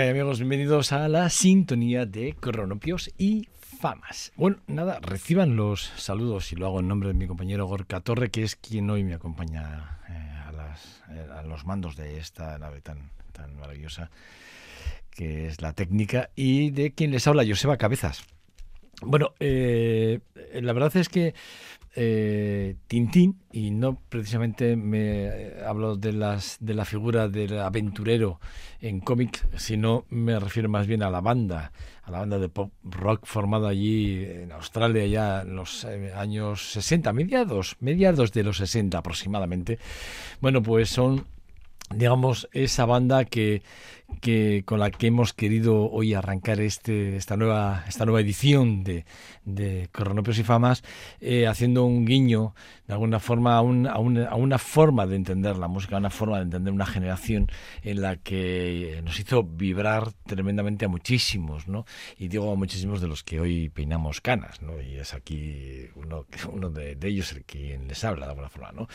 ¿Qué hay amigos? Bienvenidos a la sintonía de Cronopios y Famas. Bueno, nada, reciban los saludos y lo hago en nombre de mi compañero Gorka Torre, que es quien hoy me acompaña eh, eh, a, los mandos de esta nave tan, tan maravillosa que es la técnica y de quien les habla Joseba Cabezas. Bueno, eh, la verdad es que eh, Tintín, y no precisamente me eh, hablo de, las, de la figura del aventurero en cómic, sino me refiero más bien a la banda, a la banda de pop rock formada allí en Australia ya en los eh, años 60, mediados, mediados de los 60 aproximadamente. Bueno, pues son digamos, esa banda que, que con la que hemos querido hoy arrancar este, esta, nueva, esta nueva edición de, de Cronopios y Famas, eh, haciendo un guiño de alguna forma a, un, a, una, a, una, forma de entender la música, a una forma de entender una generación en la que nos hizo vibrar tremendamente a muchísimos, ¿no? Y digo a muchísimos de los que hoy peinamos canas, ¿no? Y es aquí uno, uno de, de ellos el quien les habla de alguna forma, ¿no?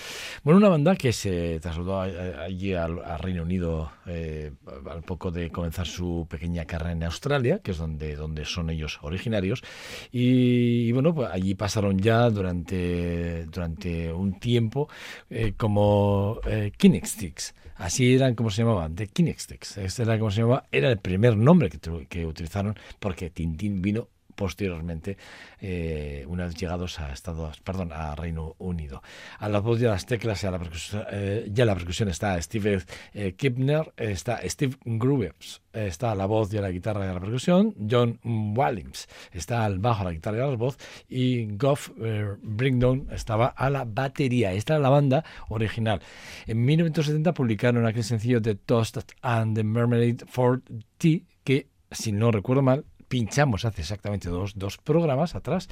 Bueno, una banda que se trasladó allí al, al Reino Unido eh, al poco de comenzar su pequeña carrera en Australia, que es donde, donde son ellos originarios, y, bueno, pues allí pasaron ya durante, durante un tiempo eh, como eh, Kinextics. Así eran como se llamaban, de Kinextics. Este era como se llamaba, era el primer nombre que, que utilizaron porque Tintín vino posteriormente eh, una vez llegados a Estados, perdón, a Reino Unido. A la voz de las teclas y a la percusión, eh, ya la percusión está Steve eh, Kipner, está Steve Grubbs, está a la voz y a la guitarra y a la percusión, John Wallings está al bajo, a la guitarra y a la voz, y Goff eh, Bringdown estaba a la batería. Esta era la banda original. En 1970 publicaron aquel sencillo de Toast and the Marmalade for Tea, que, si no recuerdo mal, pinchamos hace exactamente dos, dos, programas atrás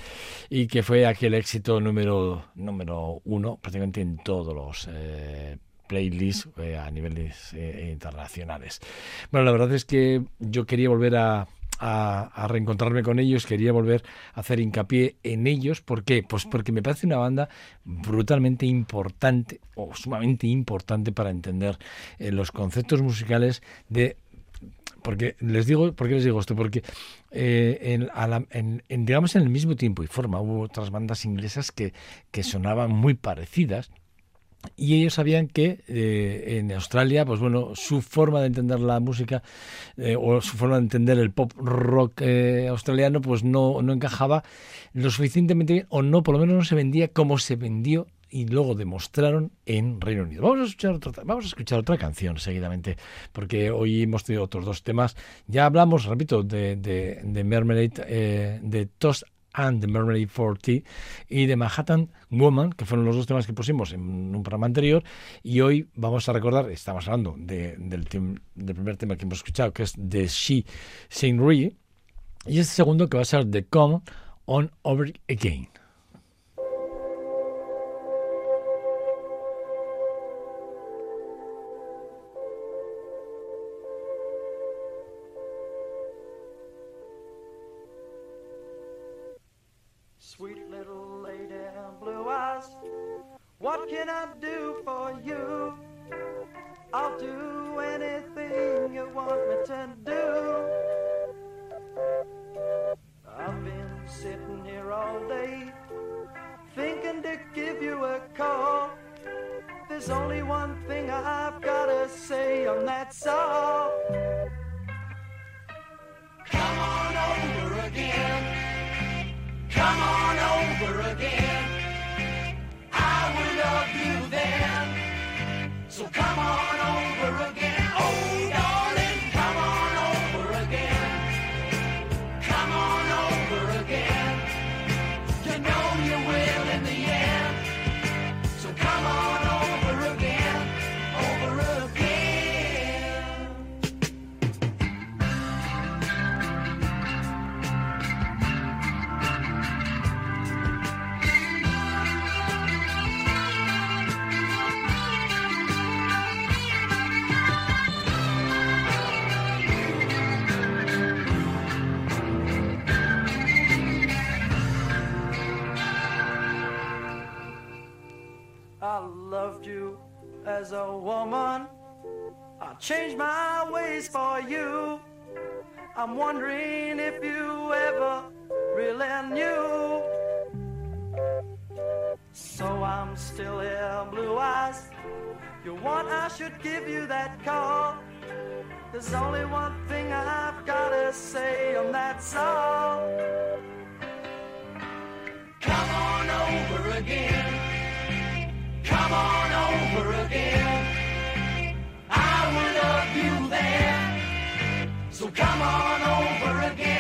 y que fue aquel éxito número, número uno prácticamente en todos los eh, playlists eh, a niveles eh, internacionales. Bueno, la verdad es que yo quería volver a, reencontrarme con ellos, quería volver a hacer hincapié en ellos. ¿Por qué? Pues porque me parece una banda brutalmente importante o sumamente importante para entender los conceptos musicales de porque les digo, ¿por qué les digo esto? Porque eh, en, digamos en el mismo tiempo y forma hubo otras bandas inglesas que, que sonaban muy parecidas y ellos sabían que eh, en Australia, pues bueno, su forma de entender la música eh, o su forma de entender el pop rock australiano, pues no, no encajaba lo suficientemente bien, o no, por lo menos no se vendía como se vendió y luego demostraron en Reino Unido. Vamos a escuchar otra, vamos a escuchar otra canción seguidamente, porque hoy hemos tenido otros dos temas. Ya hablamos, repito, de, de, de Mermaid, de Toast and the Mermaid 40 y de Manhattan Woman, que fueron los dos temas que pusimos en un programa anterior. Y hoy vamos a recordar, estamos hablando del, del primer tema que hemos escuchado, que es de She Saint Rui, y este segundo que va a ser The Come On Over Again. Can I do for you? I'll do anything you want me to do. I've been sitting here all day thinking to give you a call. There's only one thing I've gotta say, and that's all. Come on over again. Come on over again. So come on I changed my ways for you. I'm wondering if you ever really knew. So I'm still here, blue eyes. You want I should give you that call. There's only one thing I've gotta say, and that's all. Come on over again. Come on over again. So come on over again.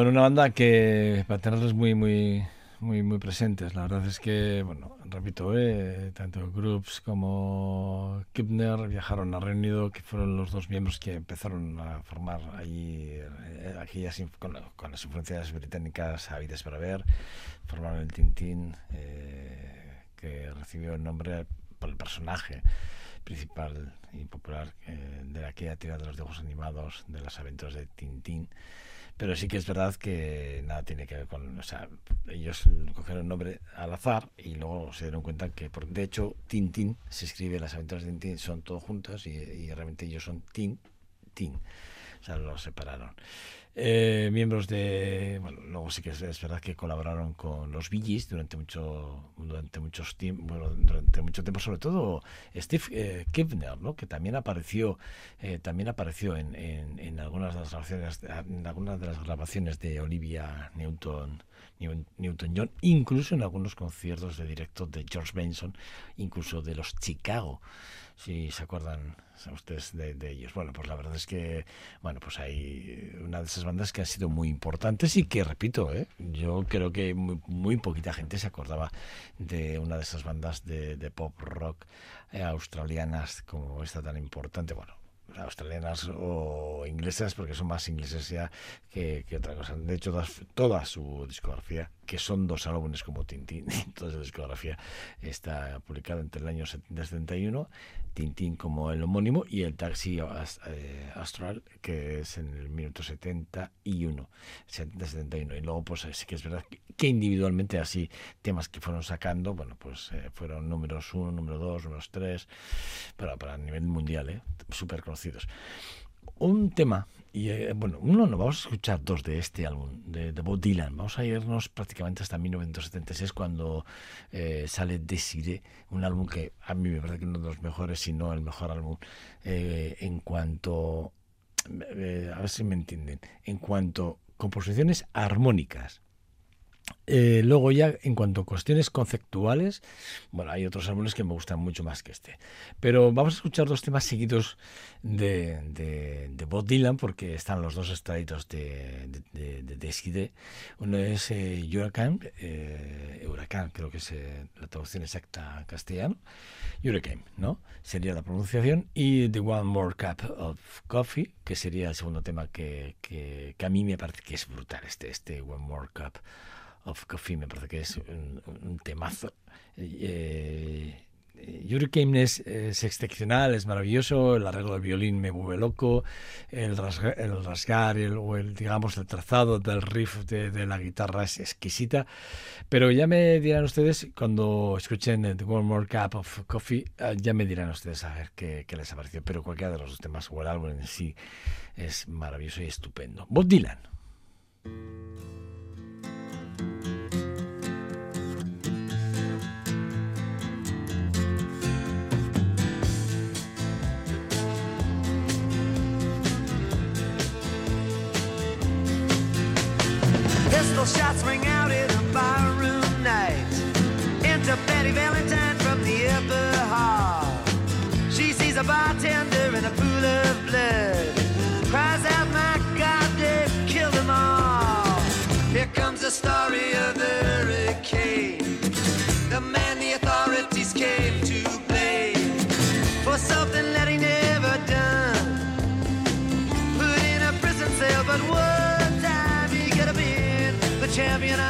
Bueno, una banda que para tenerlos muy, muy, muy, muy presentes. La verdad es que, bueno, repito, eh, tanto Groups como Kipner viajaron a Reino Unido, que fueron los dos miembros que empezaron a formar allí eh, aquellas con, con las influencias británicas habidas para ver. Formaron el Tintín, eh, que recibió el nombre por el personaje principal y popular eh, de aquella tira de los dibujos animados de las aventuras de Tintín pero sí que es verdad que nada tiene que ver con, o sea, ellos cogieron el nombre al azar y luego se dieron cuenta que, por, de hecho, Tintín se escribe, las aventuras de Tintín son todas juntas y, y realmente ellos son Tin, Tin, o sea, los separaron. Eh, miembros de bueno luego sí que es, es, verdad que colaboraron con los Gees durante mucho durante muchos bueno, durante mucho tiempo sobre todo Steve eh, Kivner ¿no? que también apareció eh, también apareció en, en, en, algunas de las grabaciones en algunas de las grabaciones de Olivia Newton Newton John incluso en algunos conciertos de directo de George Benson incluso de los Chicago si se acuerdan ustedes de, de, ellos. Bueno, pues la verdad es que, bueno, pues hay una de esas bandas que han sido muy importantes y que, repito, ¿eh? yo creo que muy, muy, poquita gente se acordaba de una de esas bandas de, de pop rock eh, australianas como esta tan importante. Bueno, australianas o inglesas, porque son más ingleses ya que, otra cosa. De hecho, toda, toda, su discografía, que son dos álbumes como Tintín, toda su discografía está publicada entre el año 71, Tintín como el homónimo, y el Taxi Astral, que es en el minuto 71, 70-71. Y luego, pues sí que es verdad que individualmente así, temas que fueron sacando, bueno, pues eh, fueron números 1, número 2, números 3, pero para nivel mundial, ¿eh? súper conocidos. Un tema, y eh, bueno, uno no, vamos a escuchar dos de este álbum, de, de, Bob Dylan. Vamos a irnos prácticamente hasta 1976, cuando eh, sale Desiree, un álbum que a mí me parece que uno de los mejores, si no el mejor álbum, eh, en cuanto. a ver si me entienden. En cuanto composiciones armónicas. Eh, luego ya en cuanto a cuestiones conceptuales, bueno, hay otros álbumes que me gustan mucho más que este. Pero vamos a escuchar dos temas seguidos de, de, de Bob Dylan porque están los dos extraditos de, de, de, de Uno es eh, Huracán, eh, Huracán creo que es eh, la traducción exacta en castellano, Hurricane, ¿no? Sería la pronunciación. Y The One More Cup of Coffee, que sería el segundo tema que, que, que a mí me parece que es brutal, este, este One More Cup of Coffee, me parece que es un, un temazo. Eh, Hurricane es, es, excepcional, es maravilloso, el arreglo del violín me vuelve loco, el rasgar, el rasgar el, o el, digamos, el trazado del riff de, de, la guitarra es exquisita, pero ya me dirán ustedes, cuando escuchen The One More Cup of Coffee, ya me dirán ustedes a ver qué, qué les ha parecido, pero cualquiera de los temas o el álbum en sí es maravilloso y estupendo. Bob Dylan. Pistol shots ring out in a barroom night. Enter Betty Valentine from the upper hall. She sees a bartender in a pool of blood. Cries out, my God, they've killed them all. Here comes the story of the hurricane. The man the authorities came to blame for something champion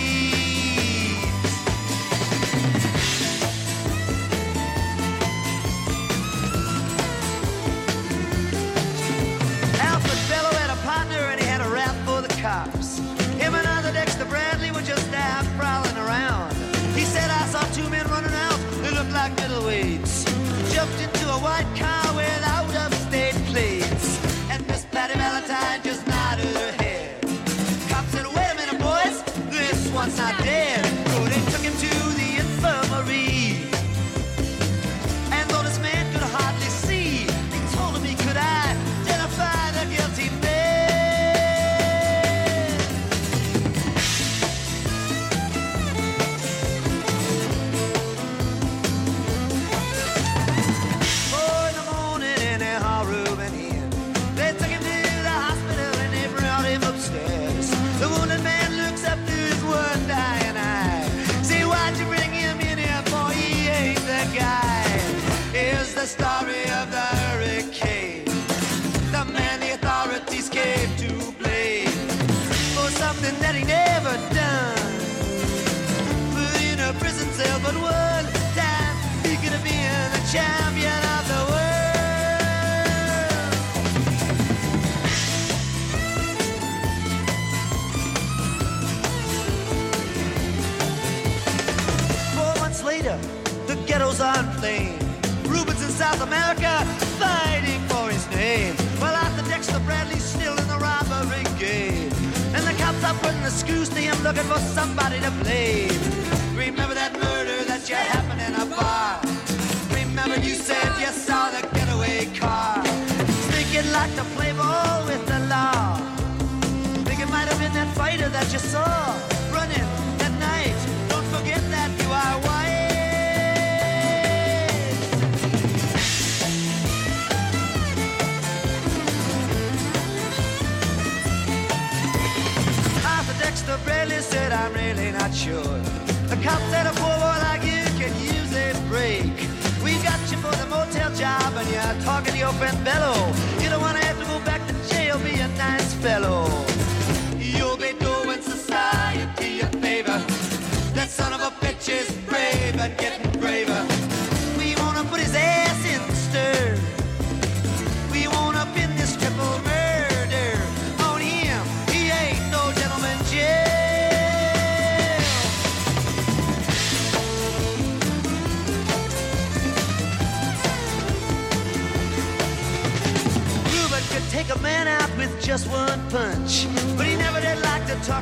Fellow.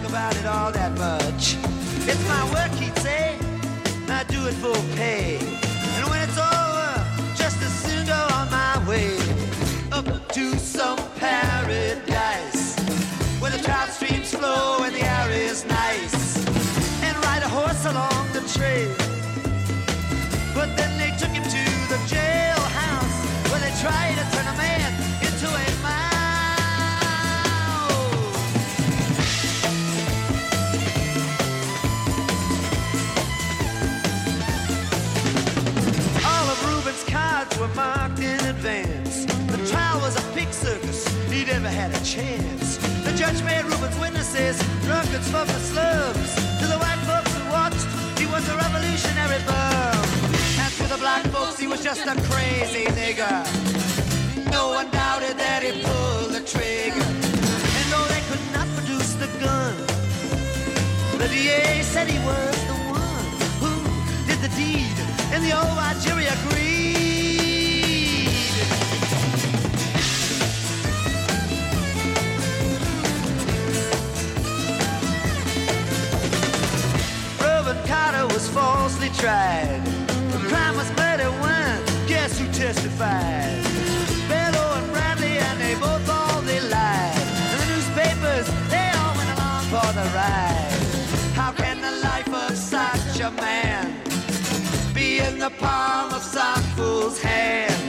About it all that much. It's my work, he'd say. I do it for pay. And when it's over, just as soon go on my way up to some paradise where the trout streams flow and the air is nice, and ride a horse along the trail. But then they took him to the jailhouse where they tried to Judge made Reuben's witnesses drunkards the slums. To the white folks who watched, he was a revolutionary bum. And to the black folks, he was just a crazy nigger. No one doubted that he pulled the trigger. And though they could not produce the gun, the DA said he was the one who did the deed, and the old jury agreed. Tried. The crime was murder one. Guess who testified? Bello and Bradley, and they both all they lied. And the newspapers, they all went along for the ride. How can the life of such a man be in the palm of some fool's hand?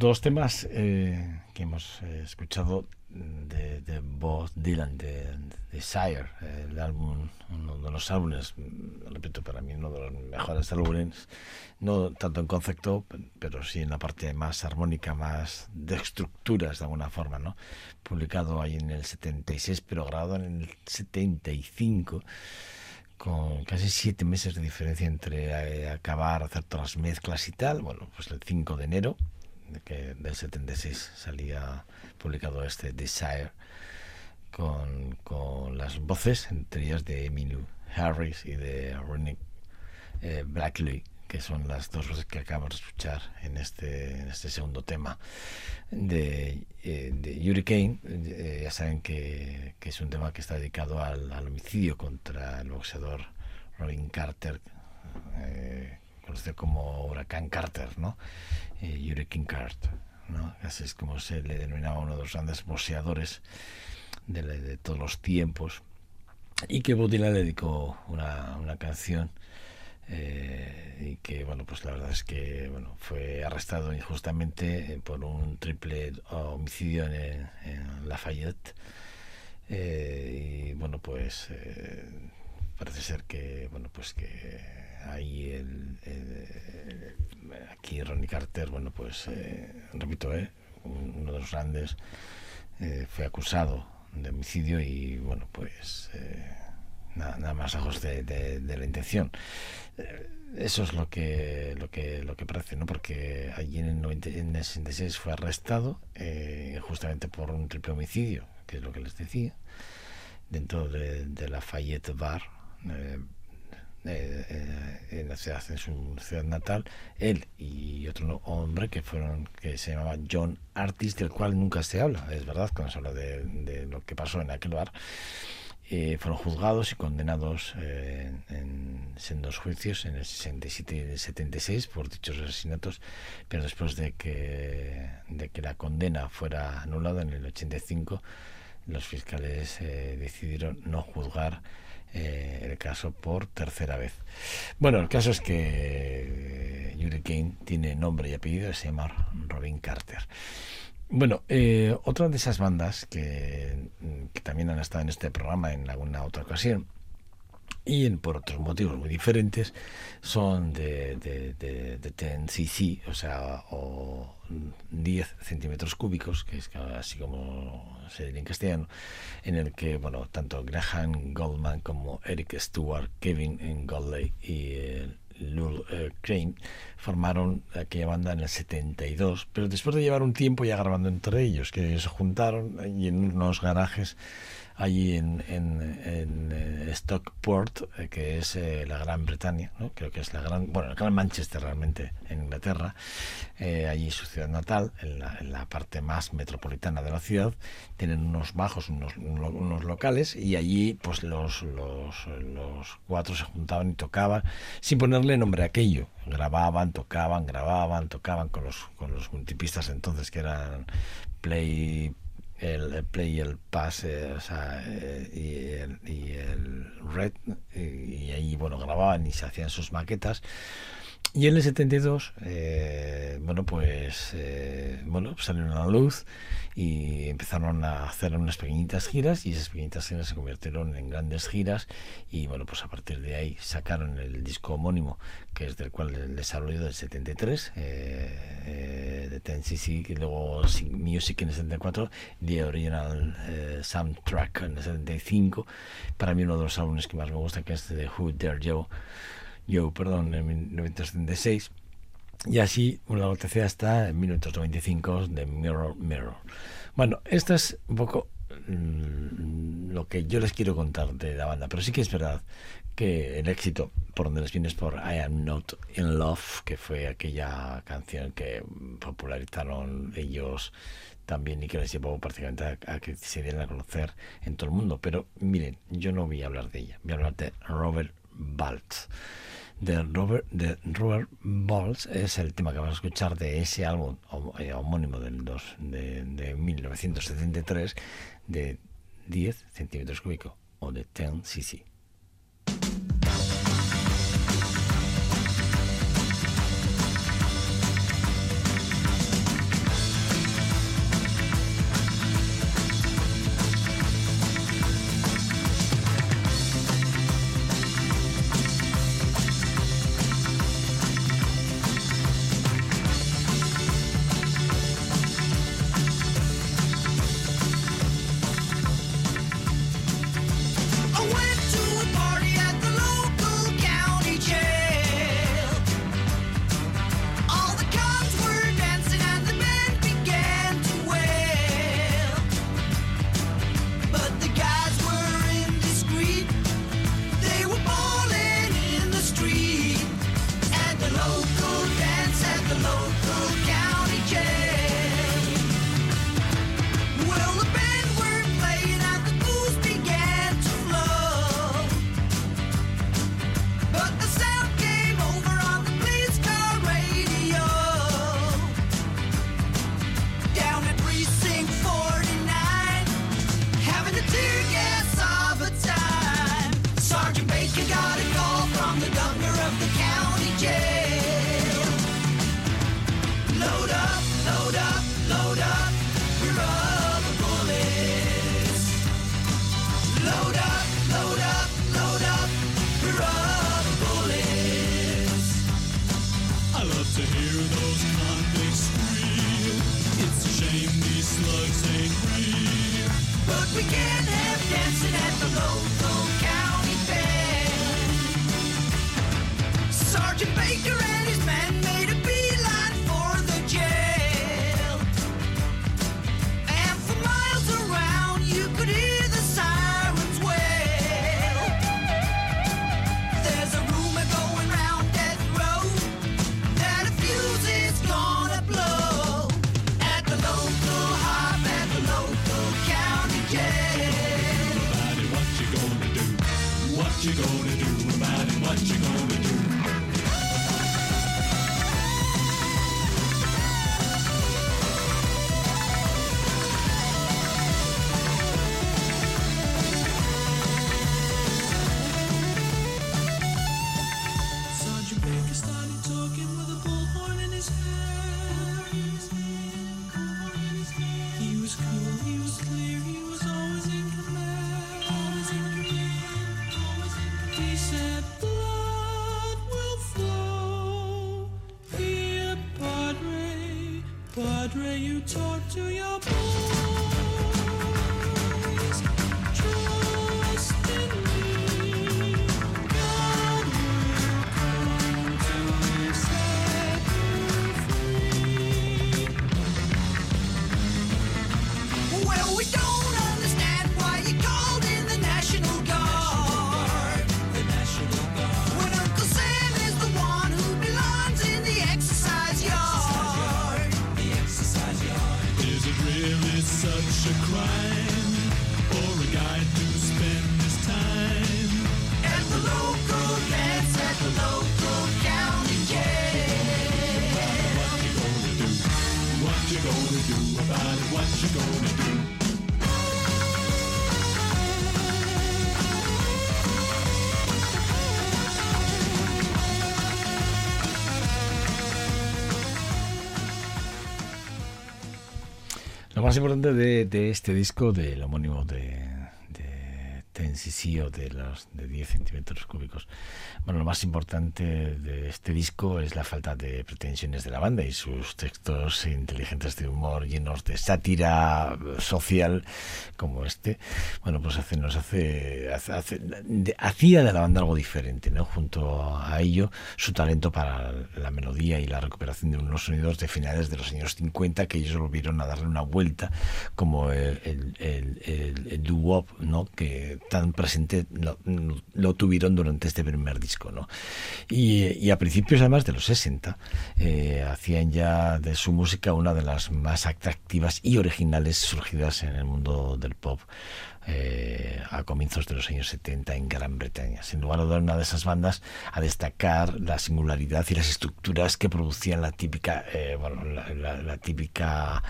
Dos temas eh, que hemos eh, escuchado de, de Bob Dylan, de, de Sire, eh, el álbum, uno de los álbumes, repito, para mí uno de los mejores álbumes, no tanto en concepto, pe- pero sí en la parte más armónica, más de estructuras de alguna forma, ¿no? Publicado ahí en el 76, pero grabado en el 75 con casi siete meses de diferencia entre eh, acabar, hacer todas las mezclas y tal. Bueno, pues el 5 de enero que del 76 salía publicado este Desire con, con las voces, entre ellas de Emmylou Harris y de Ronnie eh, Blackley, que son las dos voces que acabamos de escuchar en este, en este segundo tema de, eh, de Hurricane. Eh, ya saben que, que es un tema que está dedicado al, homicidio contra el boxeador Robin Carter, eh, conocido como Huracán Carter, ¿no? Eh, Hurricane Carter, ¿no? Así es como se le denominaba uno de los grandes boxeadores de, todos los tiempos y que Bob Dylan le dedicó una, una canción eh, y que bueno pues la verdad es que bueno fue arrestado injustamente eh, por un triple homicidio en, en Lafayette eh, y bueno pues parece ser que bueno pues que ahí el, el- aquí Ronnie Carter bueno pues eh, repito eh, uno de los grandes eh, fue acusado de homicidio y bueno pues eh, nada, más lejos de, de- la intención. Eh, eso es lo que lo que lo que parece no porque allí en el, 90 en el 66 fue arrestado eh, justamente por un triple homicidio que es lo que les decía dentro de, de la Fayette Bar eh, eh, en la ciudad en su ciudad natal él y otro hombre que fueron que se llamaba John Artis del cual nunca se habla es verdad cuando se habla de, lo que pasó en aquel bar eh, fueron juzgados y condenados eh, en, sendos juicios en el 67 y el 76 por dichos asesinatos, pero después de que, de que la condena fuera anulada en el 85, los fiscales eh, decidieron no juzgar eh, el caso por tercera vez. Bueno, el caso es que eh, Hurricane tiene nombre y apellido, se llama Robin Carter. Bueno, eh, otra de esas bandas que, que también han estado en este programa en alguna otra ocasión y por otros motivos muy diferentes son de, de, de, de 10cc, o sea, o 10 centímetros cúbicos, que es así como se diría en castellano, en el que, bueno, tanto Graham Goldman como Eric Stewart, Kevin Godley y eh, Lul eh, Crane formaron aquella banda en el 72, pero después de llevar un tiempo ya grabando entre ellos, que se juntaron y en unos garajes allí en, en, en, eh, Stockport, eh, que es eh, la Gran Bretaña, ¿no? creo que es la gran, bueno, el Gran Manchester realmente en Inglaterra, eh, allí su ciudad natal, en la, en la parte más metropolitana de la ciudad, tienen unos bajos, unos, unos, locales y allí pues los, los, los cuatro se juntaban y tocaban sin ponerle nombre a aquello, grababan, tocaban, grababan, tocaban con los, con los multipistas entonces que eran Play el, play el pass eh, o sea, eh, y, el, y el red y, y ahí bueno grababan y se hacían sus maquetas y en el 72 eh, bueno pues eh, bueno salieron a la luz y empezaron a hacer unas pequeñitas giras y esas pequeñitas giras se convirtieron en grandes giras y bueno pues a partir de ahí sacaron el disco homónimo que es del cual el desarrollo del 73 eh, eh, de Ten CC luego Music en el 74 The Original eh, Soundtrack en el 75 para mí uno de los álbumes que más me gusta que es de Who Dare Joe Joe, perdón, en 1976 y así la tercera hasta en 1995 de Mirror Mirror. Bueno, esto es un poco mm, lo que yo les quiero contar de la banda, pero sí que es verdad que el éxito por donde les viene es por I Am Not in Love, que fue aquella canción que popularizaron ellos también y que les llevó prácticamente a, a que se dieran a conocer en todo el mundo. Pero miren, yo no voy a hablar de ella, voy a hablar de Robert Baltz de Robert, de Robert Balls es el tema que vamos a escuchar de ese álbum eh, homónimo del de, de 1973 de 10 centímetros cúbicos o de 10 cc. began. Más importante de, de este disco, del homónimo de, Tennessee o de los de 10 centímetros cúbicos, bueno, lo más importante de este disco es la falta de pretensiones de la banda y sus textos inteligentes de humor llenos de sátira social como este. Bueno, pues hace, nos hace- hace- de- hacía de la banda algo diferente, ¿no? Junto a ello, su talento para la melodía y la recuperación de unos sonidos de finales de los años 50 que ellos volvieron a darle una vuelta como el, el, el, el- el doo-wop, ¿no? Que tan presente lo, tuvieron durante este primer disco, ¿no? Y, y a principios además de los 60 eh, hacían ya de su música una de las más atractivas y originales surgidas en el mundo del pop eh, a comienzos de los años 70 en Gran Bretaña. Sin lugar a dudas, una de esas bandas a destacar la singularidad y las estructuras que producían la típica, eh, bueno, la, la- la típica,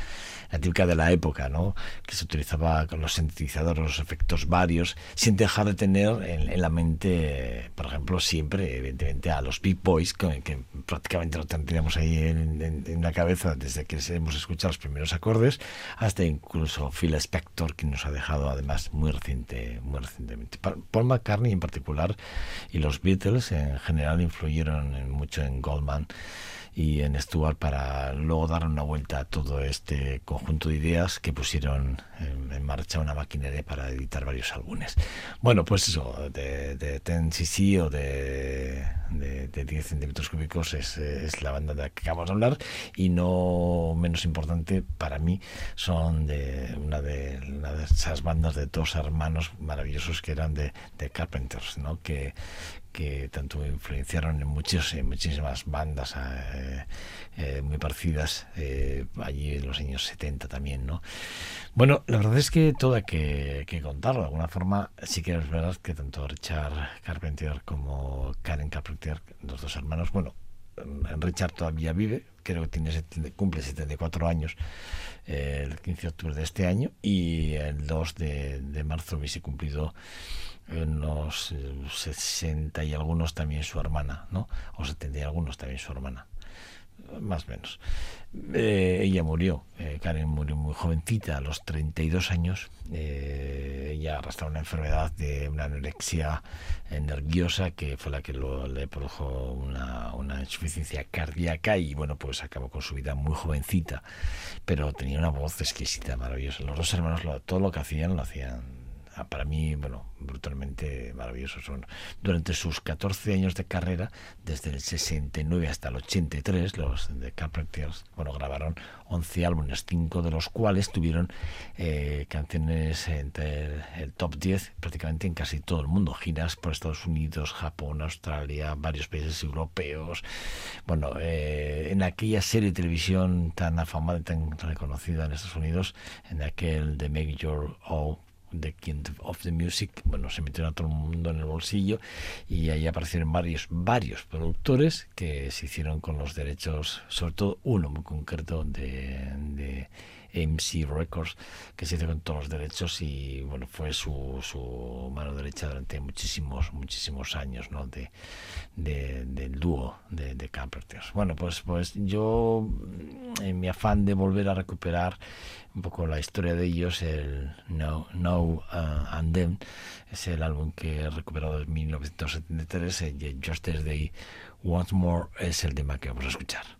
la típica de la época, ¿no? Que se utilizaba con los sintetizadores, los efectos varios, sin dejar de tener en, en la mente, por ejemplo, siempre, evidentemente, a los Big Boys, que, que prácticamente lo tendríamos ahí en, en- en la cabeza desde que hemos escuchado los primeros acordes, hasta incluso Phil Spector, que nos ha dejado además muy reciente, muy recientemente. Pa- Paul McCartney en particular y los Beatles en general influyeron mucho en Goldman y en Stewart para luego dar una vuelta a todo este conjunto de ideas que pusieron en, en marcha una maquinaria para editar varios álbumes. Bueno, pues eso, de, de 10cc o de, de, de 10 centímetros cúbicos es, es la banda de la que acabamos de hablar y no menos importante para mí son de una de, una de esas bandas de dos hermanos maravillosos que eran de, de Carpenters, ¿no? que, que tanto influenciaron en, muchos, en muchísimas bandas eh, eh, muy parecidas eh, allí en los años 70 también, ¿no? Bueno, la verdad es que todo hay que, que contarlo. De alguna forma, sí que es verdad que tanto Richard Carpenter como Karen Carpenter, los dos hermanos, bueno, Richard todavía vive, creo que tiene, cumple 74 años eh, el 15 de octubre de este año y el 2 de, de marzo hubiese cumplido unos eh, 60 y algunos también su hermana, ¿no? O 70 y algunos también su hermana más o menos. Eh, ella murió, eh, Karen murió muy jovencita, a los 32 años. Eh, ella arrastraba una enfermedad de una anorexia eh, nerviosa que fue la que lo- le produjo una, una insuficiencia cardíaca y bueno, pues acabó con su vida muy jovencita, pero tenía una voz exquisita, maravillosa. Los dos hermanos, lo- todo lo que hacían, lo hacían para mí, bueno, brutalmente maravillosos. Son, durante sus 14 años de carrera, desde el 69 hasta el 83, los de Carpenters, bueno, grabaron 11 álbumes, 5 de los cuales tuvieron eh, canciones entre el, top 10 prácticamente en casi todo el mundo, giras por Estados Unidos, Japón, Australia, varios países europeos. Bueno, eh, en aquella serie televisión tan afamada y tan reconocida en Estados Unidos, en aquel de Make Your Own The King of the Music, bueno, se metieron a todo el mundo en el bolsillo y ahí aparecieron varios, varios productores que se hicieron con los derechos, sobre todo uno muy concreto de, de MC Records, que se hizo con todos los derechos y bueno, fue su, su mano derecha durante muchísimos, muchísimos años, ¿no? De, de- del dúo de, de Carpenters. Bueno, pues, pues yo, en mi afán de volver a recuperar un poco la historia de ellos, el No, no uh, and Then, es el álbum que he recuperado en 1973, eh, Just As Day Once More es el tema que vamos a escuchar.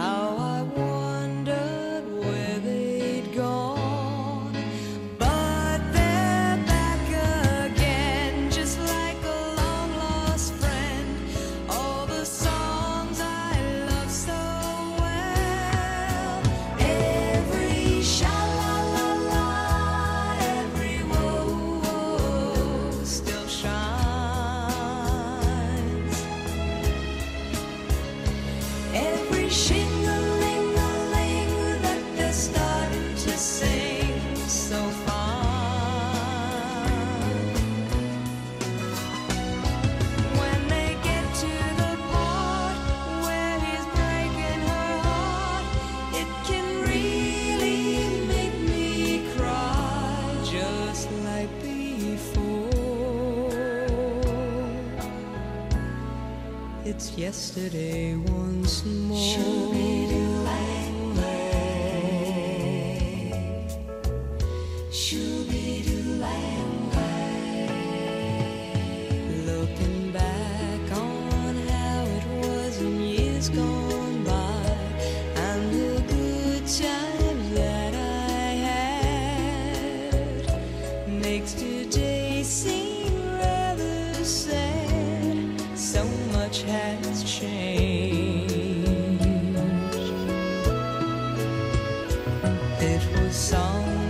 How I wondered yesterday 心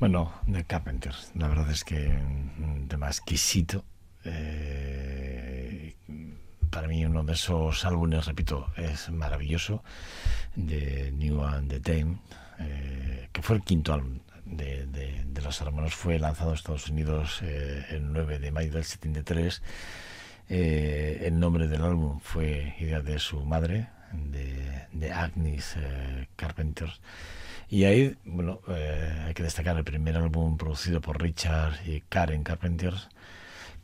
Bueno, The Carpenters, la verdad es que un tema exquisito. Eh, para mí uno de esos álbumes, repito, es maravilloso, de New and the Dame, eh, que fue el quinto álbum de, de- de los hermanos, fue lanzado en Estados Unidos eh, el 9 de mayo del 73. Eh, el nombre del álbum fue idea de su madre, de, de Agnes Carpenter. Y ahí, bueno, eh, hay que destacar el primer álbum producido por Richard y Karen Carpenter,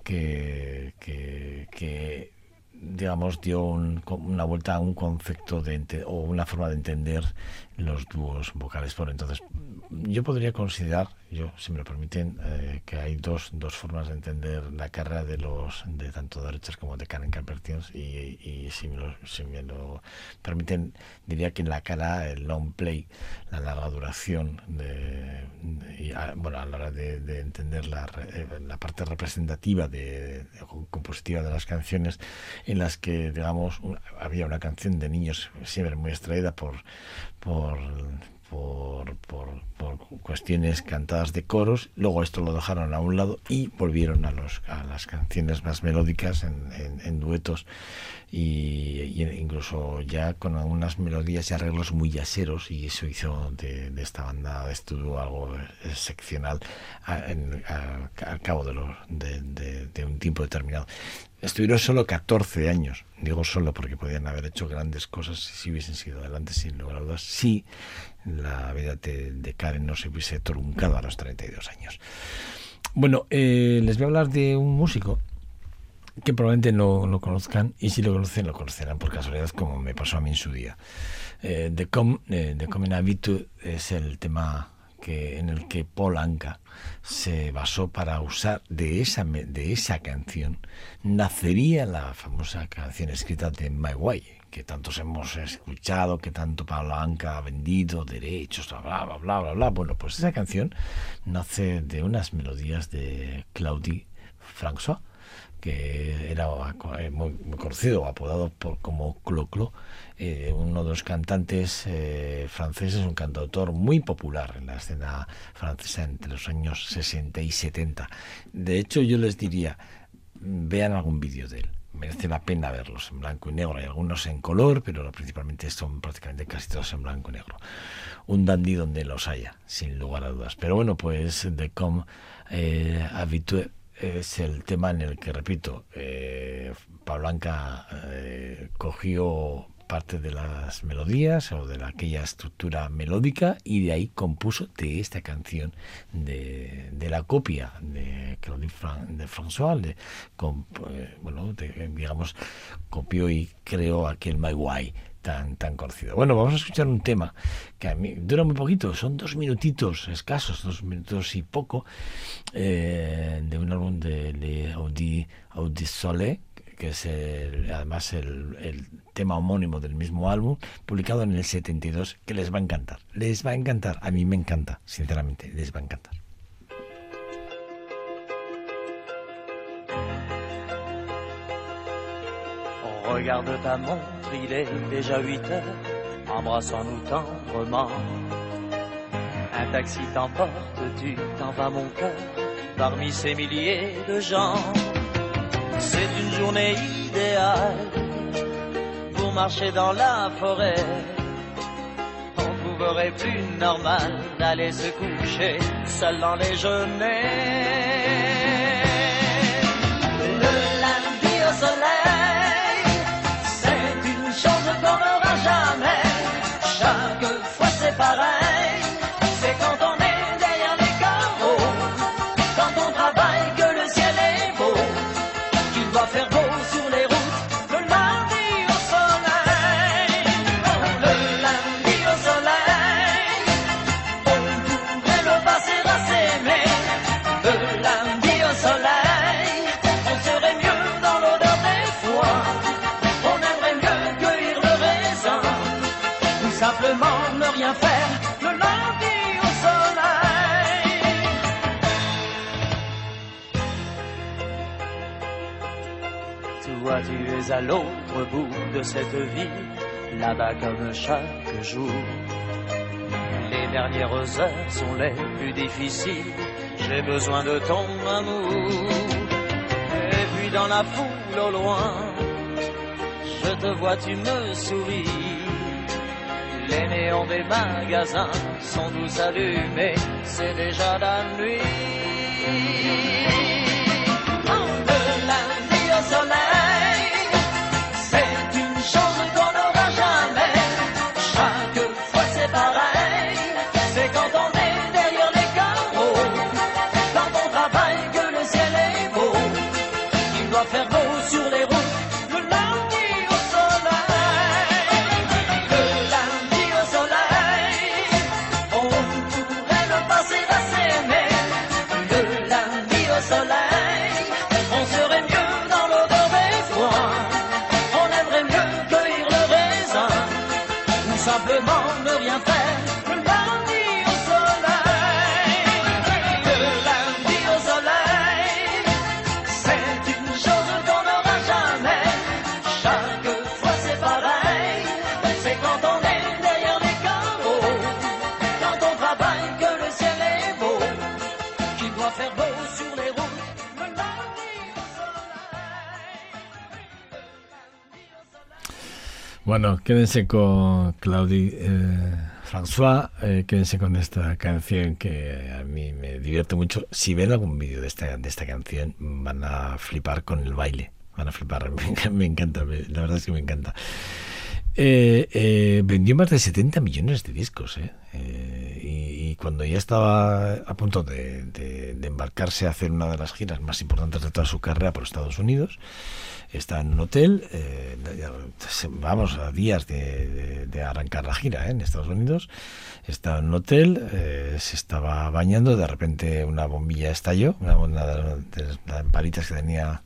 que, que, digamos, dio un- una vuelta a un concepto de o una forma de entender los dúos vocales. Por entonces, yo podría considerar, yo, si me lo permiten, eh, que hay dos, dos formas de entender la carrera de los de tanto de como de Karen Carpenter y, si, me lo, si me lo permiten, diría que en la cara el long play, la larga duración, de, y a, bueno, a la hora de, de entender la, eh, la parte representativa de, compositiva de las canciones, en las que, digamos, había una canción de niños siempre muy extraída por, por, por, por, por cuestiones cantadas de coros, luego esto lo dejaron a un lado y volvieron a, los, a las canciones más melódicas en, en- duetos y, incluso ya con algunas melodías y arreglos muy yaceros y eso hizo de, de esta banda de estudio algo excepcional a- al cabo de, de- de un tiempo determinado. Estuvieron solo 14 años, digo solo porque podían haber hecho grandes cosas si hubiesen sido adelante sin lugar a dudas, si la vida de, Karen no se hubiese truncado a los 32 años. Bueno, eh, les voy a hablar de un músico que probablemente no lo conozcan y si lo conocen lo conocerán por casualidad como me pasó a mí en su día. Eh, The, Com, eh, The Common Habitude es el tema que, en el que Paul Anka se basó para usar de esa, de esa canción nacería la famosa canción escrita de My Way que tantos hemos escuchado, que tanto Pablo Anka ha vendido derechos, bla, bla, bla, bla, bla. Bueno, pues esa canción nace de unas melodías de Claudie François, que era eh, muy, muy conocido, apodado por, como Clo-Clo, eh, uno de los cantantes eh, franceses, un cantautor muy popular en la escena francesa entre los años 60 y 70. De hecho, yo les diría, vean algún vídeo de él. Merece la pena verlos en blanco y negro. Hay algunos en color, pero principalmente son prácticamente casi todos en blanco y negro. Un dandy donde los haya, sin lugar a dudas. Pero bueno, pues The Com Habitué es el tema en el que, repito, eh, Pablo Anca eh, cogió parte de las melodías o de la- aquella estructura melódica y de ahí compuso de esta canción de, la copia de Claudie Fran- de François de, eh, bueno digamos copió y creó aquel My Way tan tan conocido bueno vamos a escuchar un tema que a mí dura muy poquito son dos minutitos escasos dos minutos y poco eh, de un álbum de Le Audi Audi Soleil que es el- además el, el tema homónimo del mismo álbum, publicado en el 72, que les va a encantar. Les va a encantar. A mí me encanta, sinceramente, les va a encantar. Regarde ta montre, il est déjà 8 heures. Embrassons-nous tendrement. Un taxi t'emporte, tu t'en vas mon cœur, parmi ces milliers de gens. C'est une journée idéale pour marcher dans la forêt. On trouverait plus normal d'aller se coucher seul dans les genêts. À l'autre bout de cette vie, là-bas comme chaque jour. Les dernières heures sont les plus difficiles. J'ai besoin de ton amour. Et puis dans la foule au loin, je te vois, tu me souris. Les néons des magasins sont tous allumés, c'est déjà la nuit. Bueno, quédense con Claudie eh, François, eh, quédense con esta canción que a mí me divierte mucho. Si ven algún vídeo de esta, de esta canción, van a flipar con el baile. Van a flipar, me, encanta, me- la verdad es que me encanta. Eh, eh, vendió más de 70 millones de discos, ¿eh? Cuando ya estaba a punto de, embarcarse a hacer una de las giras más importantes de toda su carrera por Estados Unidos, está en un hotel, eh, vamos a días de, arrancar la gira ¿eh? en Estados Unidos, está en un hotel, eh, se estaba bañando, de repente una bombilla estalló, una, una de las lamparitas que tenía,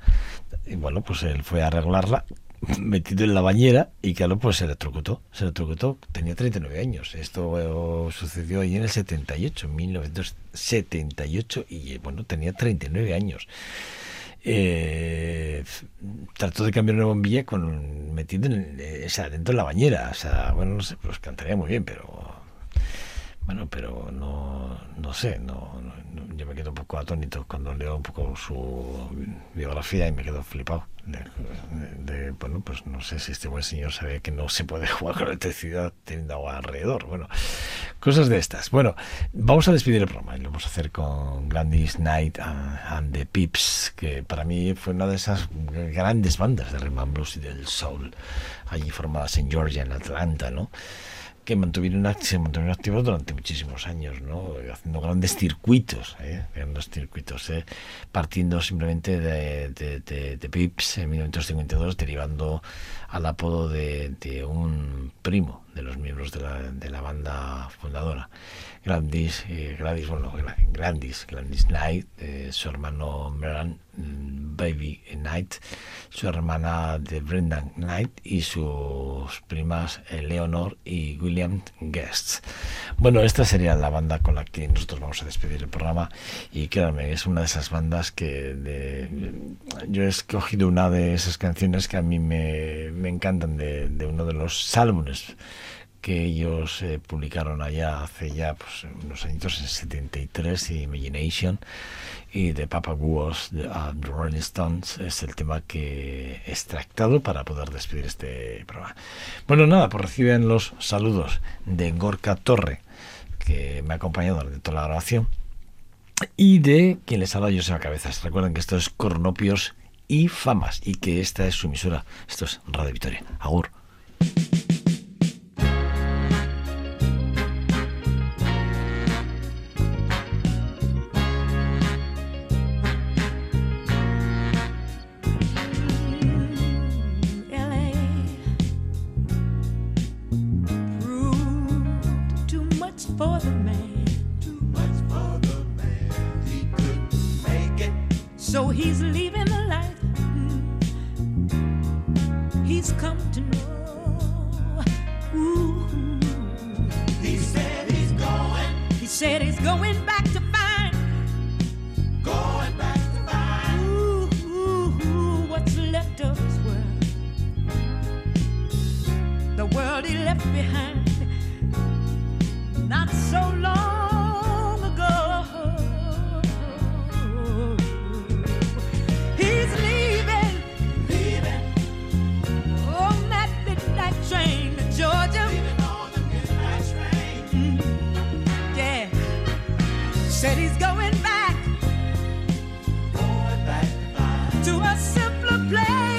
y bueno, pues él fue a arreglarla, metido en la bañera y claro, pues se electrocutó, se electrocutó, tenía 39 años, esto eh, sucedió ahí en el 78, en 1978 y eh, bueno, tenía 39 años. Eh, trató de cambiar una bombilla con metido en, eh, o sea, dentro de la bañera, o sea, bueno, no sé, pues cantaría muy bien, pero bueno, pero no, no sé, no, yo me quedo un poco atónito cuando leo un poco su biografía y me quedo flipado. De, de- de, bueno, pues no sé si este buen señor sabe que no se puede jugar con electricidad teniendo agua alrededor. Bueno, cosas de estas. Bueno, vamos a despedir el programa y lo vamos a hacer con Gladys Knight and, and the Pips, que para mí fue una de esas grandes bandas de rhythm blues y del soul, allí formadas en Georgia, en Atlanta, ¿no? Que mantuvieron, se mantuvieron activos durante muchísimos años, ¿no? haciendo grandes circuitos, ¿eh? grandes circuitos, ¿eh? partiendo simplemente de, de, de- de Pips en 1952, derivando al apodo de un primo de los miembros de la, de la banda fundadora, Gladys, eh, Gladys, bueno, Gla- Gladys, Knight, eh, su hermano Meran mm, Baby Knight, su hermana de Brendan Knight y sus primas Eleanor y William Guest. Bueno, esta sería la banda con la que nosotros vamos a despedir el programa y créanme, es una de esas bandas que de- yo he escogido una de esas canciones que a mí me, me encantan de, de uno de los álbumes que ellos eh, publicaron allá hace ya pues, unos añitos, en 73, y Imagination, y de Papa Guos, de ah, The Rolling Stones, es el tema que he extractado para poder despedir este programa. Bueno, nada, pues reciben los saludos de Gorka Torre, que me ha acompañado durante toda la grabación, y de quien les habla Joseba Cabezas. Recuerden que esto es Cornopios y Famas, y que esta es su emisora, esto es Radio Victoria. Agur. Said he's going back, going back to a simpler place.